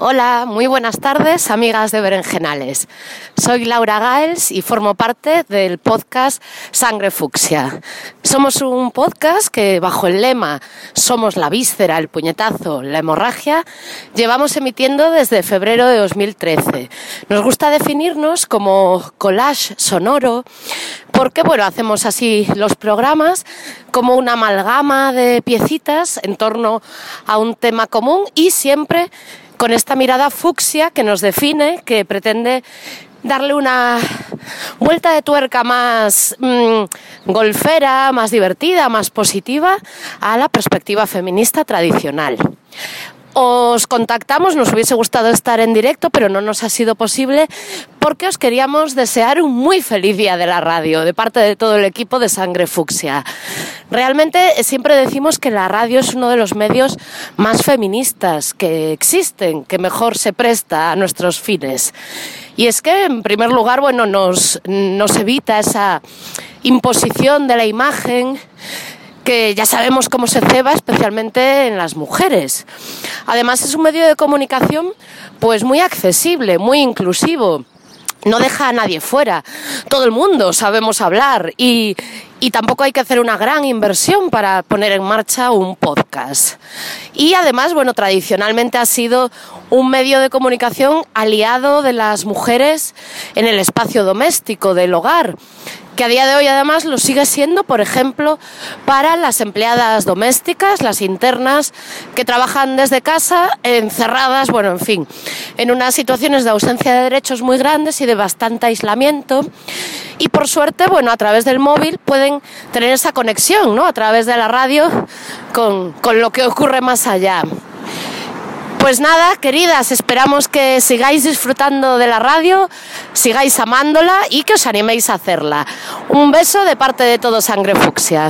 Hola, muy buenas tardes, amigas de Berenjenales. Soy Laura Gaels y formo parte del podcast Sangre Fucsia. Somos un podcast que, bajo el lema Somos la víscera, el puñetazo, la hemorragia, llevamos emitiendo desde febrero de 2013. Nos gusta definirnos como collage sonoro porque, bueno, hacemos así los programas como una amalgama de piecitas en torno a un tema común y siempre con esta mirada fucsia que nos define, que pretende darle una vuelta de tuerca más mm, golfera, más divertida, más positiva a la perspectiva feminista tradicional. Os contactamos, nos hubiese gustado estar en directo, pero no nos ha sido posible porque os queríamos desear un muy feliz día de la radio de parte de todo el equipo de Sangre Fucsia. Realmente siempre decimos que la radio es uno de los medios más feministas que existen, que mejor se presta a nuestros fines. Y es que, en primer lugar, bueno, nos, nos evita esa imposición de la imagen que ya sabemos cómo se ceba, especialmente en las mujeres. Además es un medio de comunicación pues muy accesible, muy inclusivo. No deja a nadie fuera. Todo el mundo sabemos hablar y, y tampoco hay que hacer una gran inversión para poner en marcha un podcast. Y además, bueno, tradicionalmente ha sido un medio de comunicación aliado de las mujeres en el espacio doméstico del hogar que a día de hoy además lo sigue siendo, por ejemplo, para las empleadas domésticas, las internas, que trabajan desde casa, encerradas, bueno, en fin, en unas situaciones de ausencia de derechos muy grandes y de bastante aislamiento. Y por suerte, bueno, a través del móvil pueden tener esa conexión, ¿no? A través de la radio con, con lo que ocurre más allá. Pues nada, queridas, esperamos que sigáis disfrutando de la radio, sigáis amándola y que os animéis a hacerla. Un beso de parte de todo Sangre Fucsia.